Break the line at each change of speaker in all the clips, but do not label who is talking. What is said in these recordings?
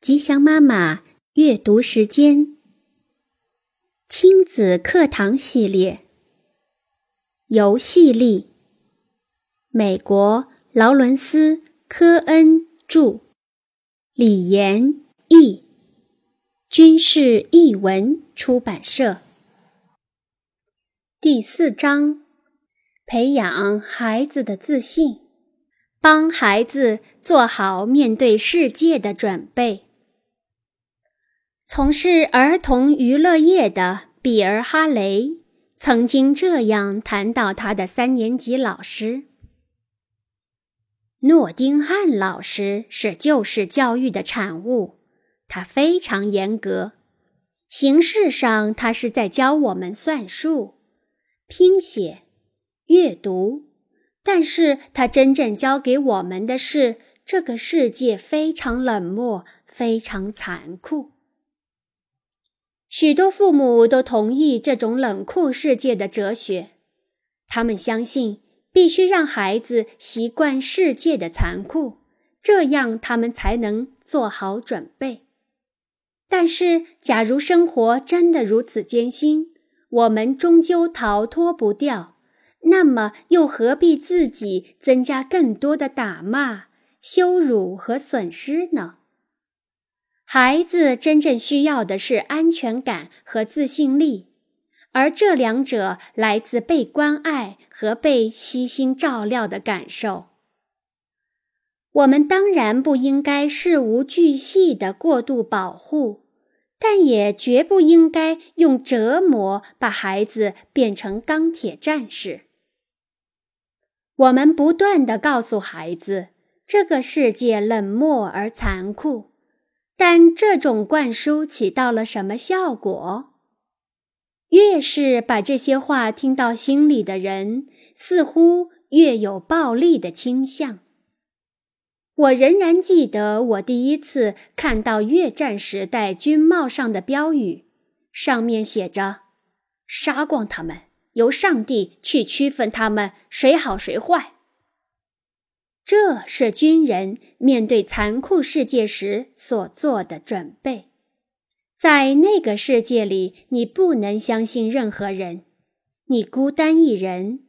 吉祥妈妈阅读时间，亲子课堂系列，游戏力。美国劳伦斯·科恩著，李延译，军事译文出版社。第四章：培养孩子的自信，帮孩子做好面对世界的准备。从事儿童娱乐业的比尔·哈雷曾经这样谈到他的三年级老师：诺丁汉老师是旧式教育的产物，他非常严格。形式上，他是在教我们算术、拼写、阅读，但是他真正教给我们的是这个世界非常冷漠、非常残酷。许多父母都同意这种冷酷世界的哲学，他们相信必须让孩子习惯世界的残酷，这样他们才能做好准备。但是，假如生活真的如此艰辛，我们终究逃脱不掉，那么又何必自己增加更多的打骂、羞辱和损失呢？孩子真正需要的是安全感和自信力，而这两者来自被关爱和被悉心照料的感受。我们当然不应该事无巨细的过度保护，但也绝不应该用折磨把孩子变成钢铁战士。我们不断的告诉孩子，这个世界冷漠而残酷。但这种灌输起到了什么效果？越是把这些话听到心里的人，似乎越有暴力的倾向。我仍然记得我第一次看到越战时代军帽上的标语，上面写着：“杀光他们，由上帝去区分他们谁好谁坏。”这是军人面对残酷世界时所做的准备。在那个世界里，你不能相信任何人，你孤单一人。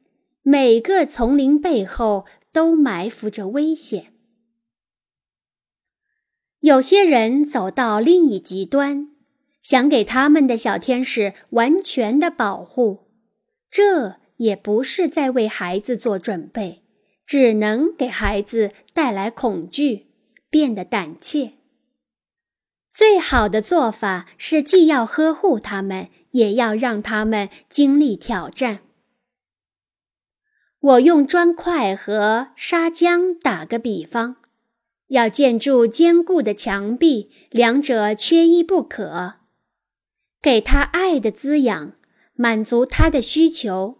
每个丛林背后都埋伏着危险。有些人走到另一极端，想给他们的小天使完全的保护，这也不是在为孩子做准备。只能给孩子带来恐惧，变得胆怯。最好的做法是，既要呵护他们，也要让他们经历挑战。我用砖块和砂浆打个比方：要建筑坚固的墙壁，两者缺一不可。给他爱的滋养，满足他的需求。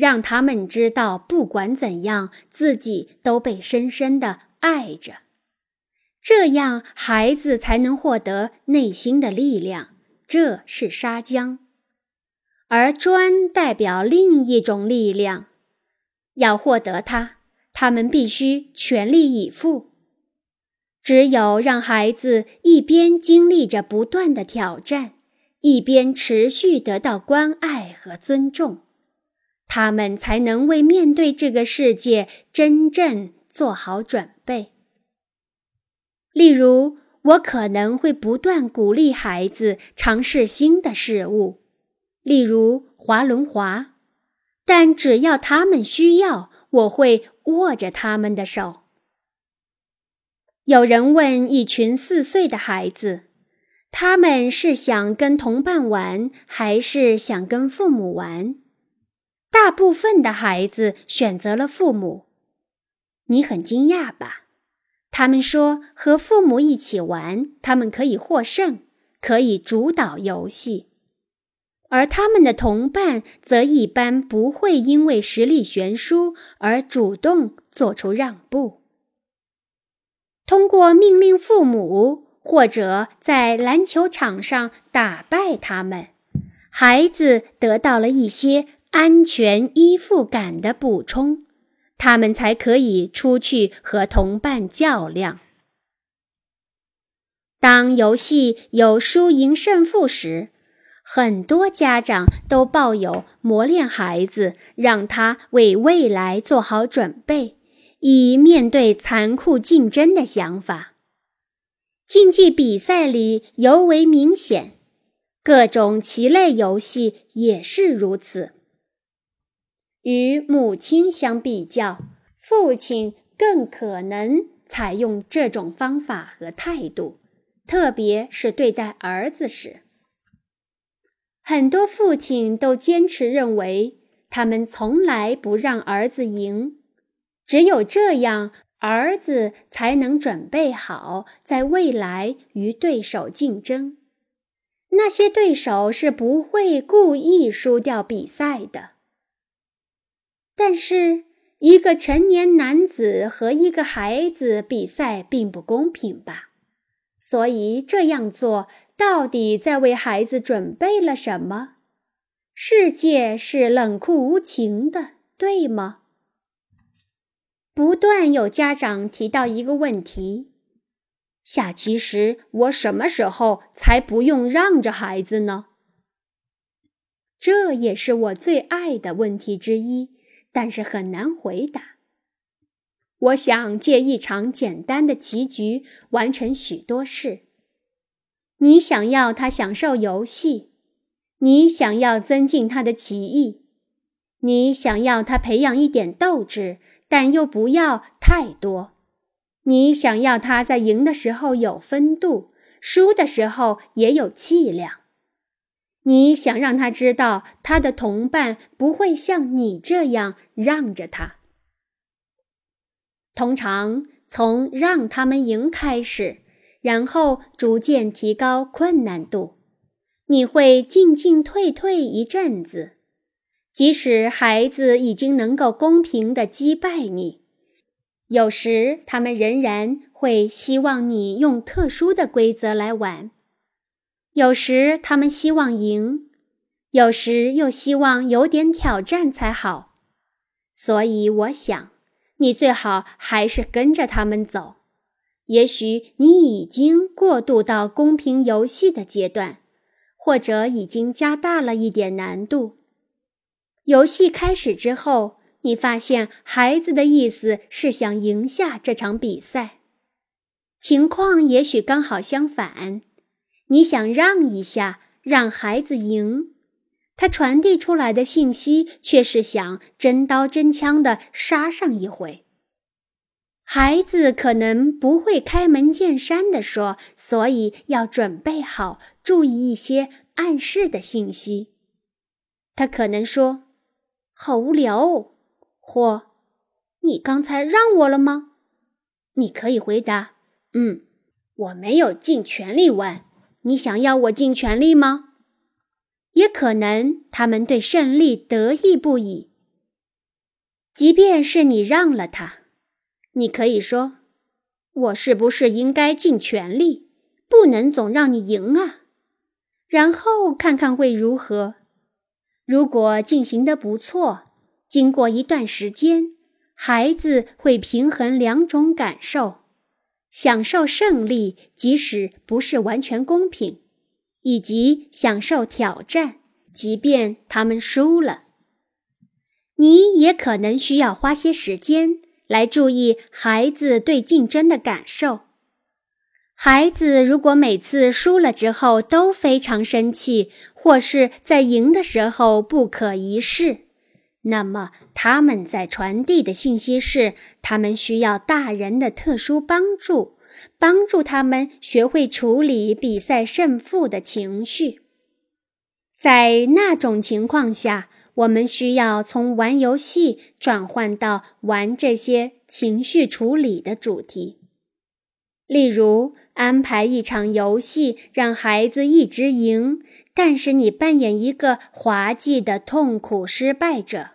让他们知道，不管怎样，自己都被深深的爱着，这样孩子才能获得内心的力量。这是砂浆，而砖代表另一种力量。要获得它，他们必须全力以赴。只有让孩子一边经历着不断的挑战，一边持续得到关爱和尊重。他们才能为面对这个世界真正做好准备。例如，我可能会不断鼓励孩子尝试新的事物，例如滑轮滑，但只要他们需要，我会握着他们的手。有人问一群四岁的孩子，他们是想跟同伴玩，还是想跟父母玩？大部分的孩子选择了父母，你很惊讶吧？他们说和父母一起玩，他们可以获胜，可以主导游戏，而他们的同伴则一般不会因为实力悬殊而主动做出让步。通过命令父母，或者在篮球场上打败他们，孩子得到了一些。安全依附感的补充，他们才可以出去和同伴较量。当游戏有输赢胜负时，很多家长都抱有磨练孩子，让他为未来做好准备，以面对残酷竞争的想法。竞技比赛里尤为明显，各种棋类游戏也是如此。与母亲相比较，父亲更可能采用这种方法和态度。特别是对待儿子时，很多父亲都坚持认为，他们从来不让儿子赢，只有这样，儿子才能准备好在未来与对手竞争。那些对手是不会故意输掉比赛的。但是，一个成年男子和一个孩子比赛并不公平吧？所以这样做到底在为孩子准备了什么？世界是冷酷无情的，对吗？不断有家长提到一个问题：下棋时我什么时候才不用让着孩子呢？这也是我最爱的问题之一，但是很难回答。我想借一场简单的棋局完成许多事。你想要他享受游戏，你想要增进他的棋艺，你想要他培养一点斗志，但又不要太多。你想要他在赢的时候有风度，输的时候也有气量。你想让他知道，他的同伴不会像你这样让着他。通常从让他们赢开始，然后逐渐提高困难度。你会进进退退一阵子，即使孩子已经能够公平地击败你，有时他们仍然会希望你用特殊的规则来玩。有时他们希望赢，有时又希望有点挑战才好。所以我想。你最好还是跟着他们走。也许你已经过渡到公平游戏的阶段，或者已经加大了一点难度。游戏开始之后，你发现孩子的意思是想赢下这场比赛。情况也许刚好相反，你想让一下，让孩子赢。他传递出来的信息却是想真刀真枪地杀上一回。孩子可能不会开门见山的说，所以要准备好，注意一些暗示的信息。他可能说：“好无聊哦。”或“你刚才让我了吗？”你可以回答：“嗯，我没有尽全力玩。你想要我尽全力吗？”也可能他们对胜利得意不已。即便是你让了他，你可以说：“我是不是应该尽全力，不能总让你赢啊？”然后看看会如何。如果进行的不错，经过一段时间，孩子会平衡两种感受：享受胜利，即使不是完全公平。以及享受挑战，即便他们输了，你也可能需要花些时间来注意孩子对竞争的感受。孩子如果每次输了之后都非常生气，或是在赢的时候不可一世，那么他们在传递的信息是他们需要大人的特殊帮助。帮助他们学会处理比赛胜负的情绪。在那种情况下，我们需要从玩游戏转换到玩这些情绪处理的主题。例如，安排一场游戏，让孩子一直赢，但是你扮演一个滑稽的痛苦失败者。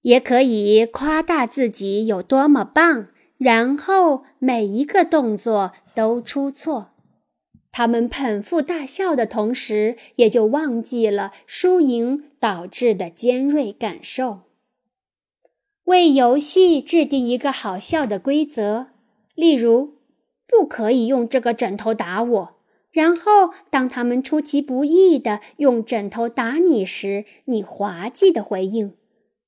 也可以夸大自己有多么棒。然后每一个动作都出错，他们捧腹大笑的同时，也就忘记了输赢导致的尖锐感受。为游戏制定一个好笑的规则，例如，不可以用这个枕头打我。然后，当他们出其不意地用枕头打你时，你滑稽地回应：“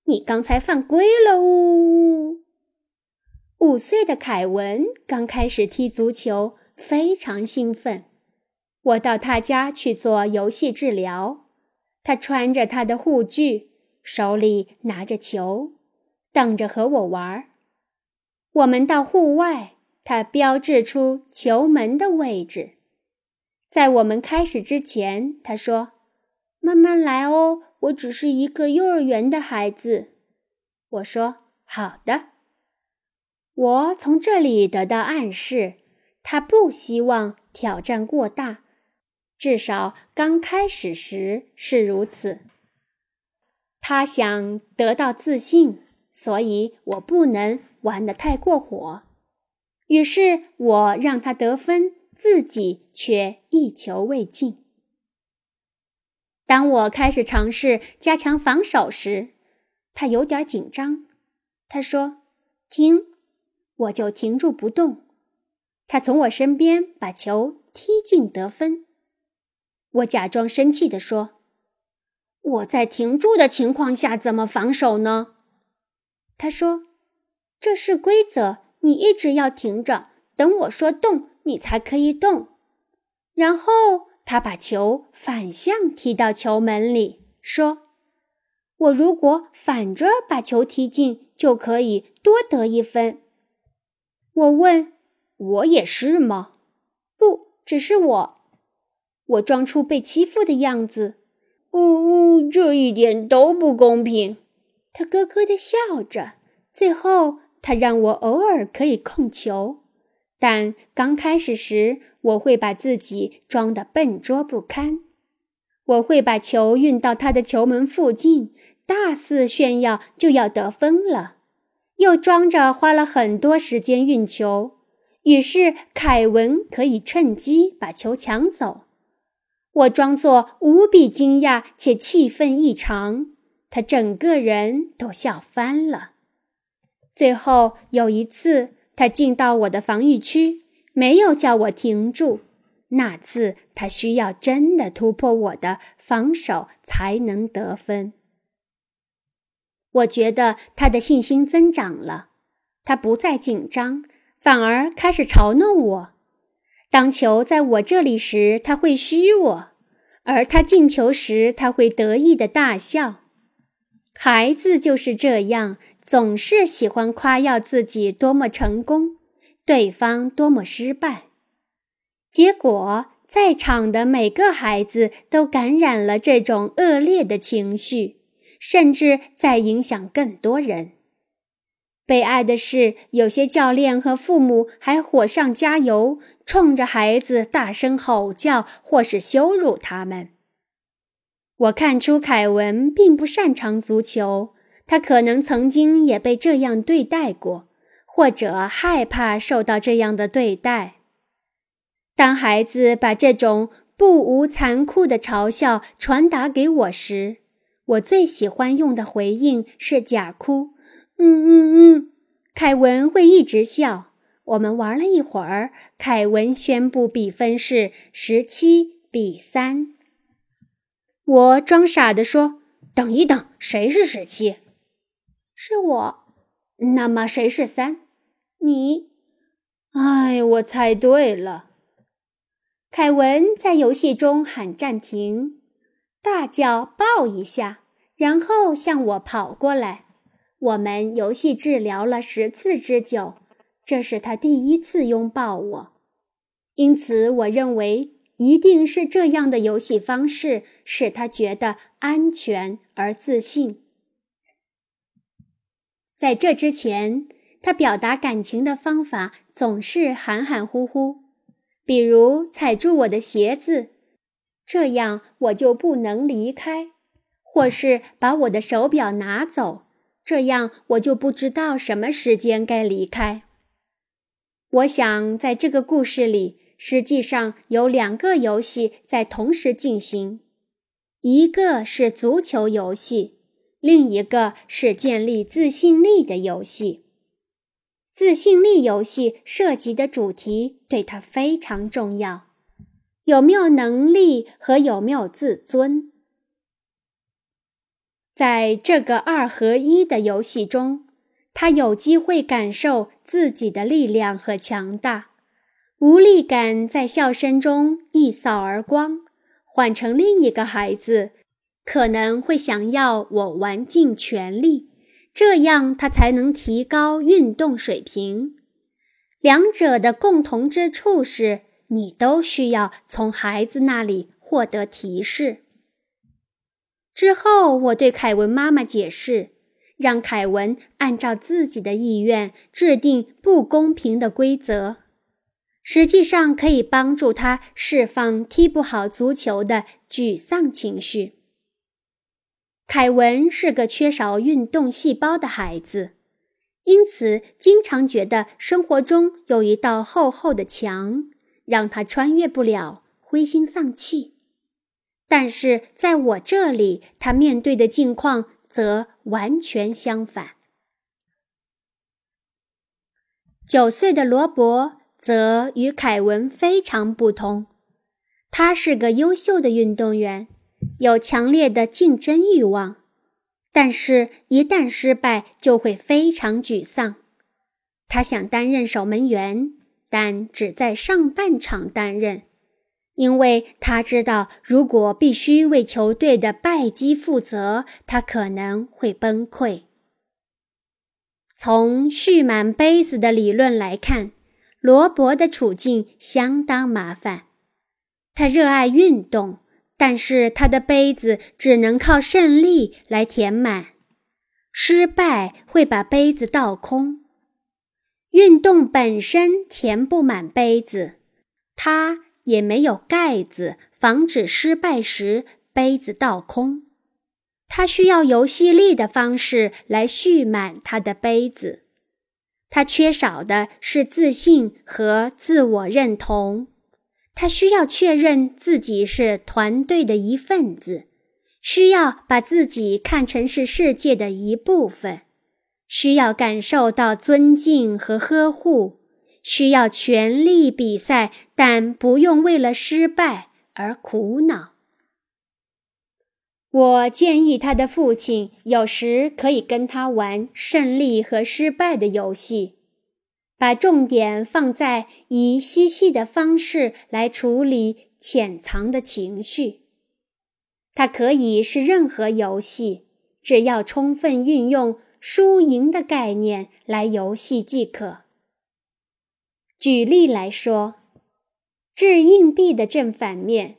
你刚才犯规了呜！”五岁的凯文刚开始踢足球，非常兴奋。我到他家去做游戏治疗，他穿着他的护具，手里拿着球，等着和我玩。我们到户外，他标志出球门的位置。在我们开始之前，他说：“慢慢来哦，我只是一个幼儿园的孩子。”我说：“好的。”我从这里得到暗示，他不希望挑战过大，至少刚开始时是如此。他想得到自信，所以我不能玩得太过火。于是我让他得分。自己却一球未进。当我开始尝试加强防守时，他有点紧张。他说：“停！”我就停住不动。他从我身边把球踢进得分。我假装生气地说：“我在停住的情况下怎么防守呢？”他说：“这是规则，你一直要停着，等我说动。”你才可以动。然后他把球反向踢到球门里，说：“我如果反着把球踢进，就可以多得一分。”我问：“我也是吗？”“不，只是我。”我装出被欺负的样子。“呜呜，这一点都不公平。”他咯咯地笑着。最后，他让我偶尔可以控球。但刚开始时，我会把自己装得笨拙不堪。我会把球运到他的球门附近，大肆炫耀就要得分了，又装着花了很多时间运球，于是凯文可以趁机把球抢走。我装作无比惊讶且气愤异常，他整个人都笑翻了。最后有一次。他进到我的防御区，没有叫我停住。那次他需要真的突破我的防守才能得分。我觉得他的信心增长了，他不再紧张，反而开始嘲弄我。当球在我这里时，他会虚我；而他进球时，他会得意的大笑。孩子就是这样。总是喜欢夸耀自己多么成功，对方多么失败。结果，在场的每个孩子都感染了这种恶劣的情绪，甚至在影响更多人。悲哀的是，有些教练和父母还火上加油，冲着孩子大声吼叫或是羞辱他们。我看出凯文并不擅长足球。他可能曾经也被这样对待过，或者害怕受到这样的对待。当孩子把这种不无残酷的嘲笑传达给我时，我最喜欢用的回应是假哭。嗯嗯嗯，凯文会一直笑。我们玩了一会儿，凯文宣布比分是十七比三。我装傻地说：“等一等，谁是十七？”是我，那么谁是三？你？哎，我猜对了。凯文在游戏中喊暂停，大叫“抱一下”，然后向我跑过来。我们游戏治疗了十次之久，这是他第一次拥抱我，因此我认为一定是这样的游戏方式使他觉得安全而自信。在这之前，他表达感情的方法总是含含糊糊，比如踩住我的鞋子，这样我就不能离开；或是把我的手表拿走，这样我就不知道什么时间该离开。我想，在这个故事里，实际上有两个游戏在同时进行，一个是足球游戏。另一个是建立自信力的游戏。自信力游戏涉及的主题对他非常重要，有没有能力和有没有自尊。在这个二合一的游戏中，他有机会感受自己的力量和强大，无力感在笑声中一扫而光。换成另一个孩子，可能会想要我玩尽全力。这样，他才能提高运动水平。两者的共同之处是，你都需要从孩子那里获得提示。之后，我对凯文妈妈解释，让凯文按照自己的意愿制定不公平的规则，实际上可以帮助他释放踢不好足球的沮丧情绪。凯文是个缺少运动细胞的孩子，因此经常觉得生活中有一道厚厚的墙，让他穿越不了，灰心丧气。但是在我这里，他面对的境况则完全相反。九岁的罗伯则与凯文非常不同，他是个优秀的运动员。有强烈的竞争欲望，但是，一旦失败，就会非常沮丧。他想担任守门员，但只在上半场担任，因为他知道，如果必须为球队的败绩负责，他可能会崩溃。从蓄满杯子的理论来看，罗伯的处境相当麻烦。他热爱运动。但是他的杯子只能靠胜利来填满，失败会把杯子倒空。运动本身填不满杯子，它也没有盖子防止失败时杯子倒空。他需要游戏力的方式来蓄满他的杯子。他缺少的是自信和自我认同。他需要确认自己是团队的一份子，需要把自己看成是世界的一部分，需要感受到尊敬和呵护，需要全力比赛，但不用为了失败而苦恼。我建议他的父亲有时可以跟他玩胜利和失败的游戏。把重点放在以嬉戏的方式来处理潜藏的情绪。它可以是任何游戏，只要充分运用输赢的概念来游戏即可。举例来说，掷硬币的正反面，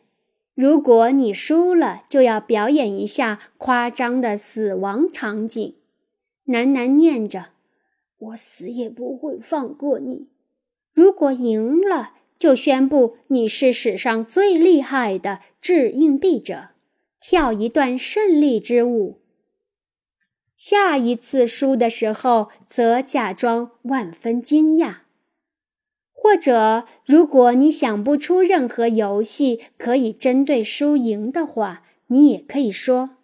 如果你输了，就要表演一下夸张的死亡场景，喃喃念着。我死也不会放过你。如果赢了，就宣布你是史上最厉害的掷硬币者，跳一段胜利之舞。下一次输的时候，则假装万分惊讶。或者，如果你想不出任何游戏可以针对输赢的话，你也可以说：“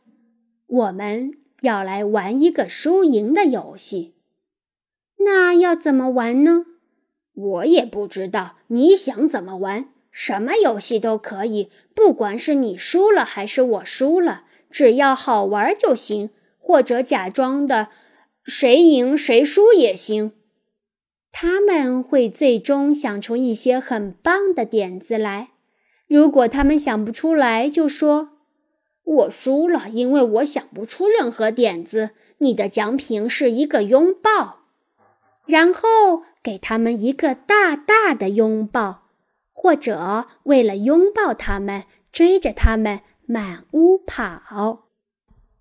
我们要来玩一个输赢的游戏。”那要怎么玩呢？我也不知道。你想怎么玩？什么游戏都可以，不管是你输了还是我输了，只要好玩就行。或者假装的谁赢谁输也行。他们会最终想出一些很棒的点子来。如果他们想不出来，就说：“我输了，因为我想不出任何点子。”你的奖品是一个拥抱。然后给他们一个大大的拥抱，或者为了拥抱他们，追着他们满屋跑。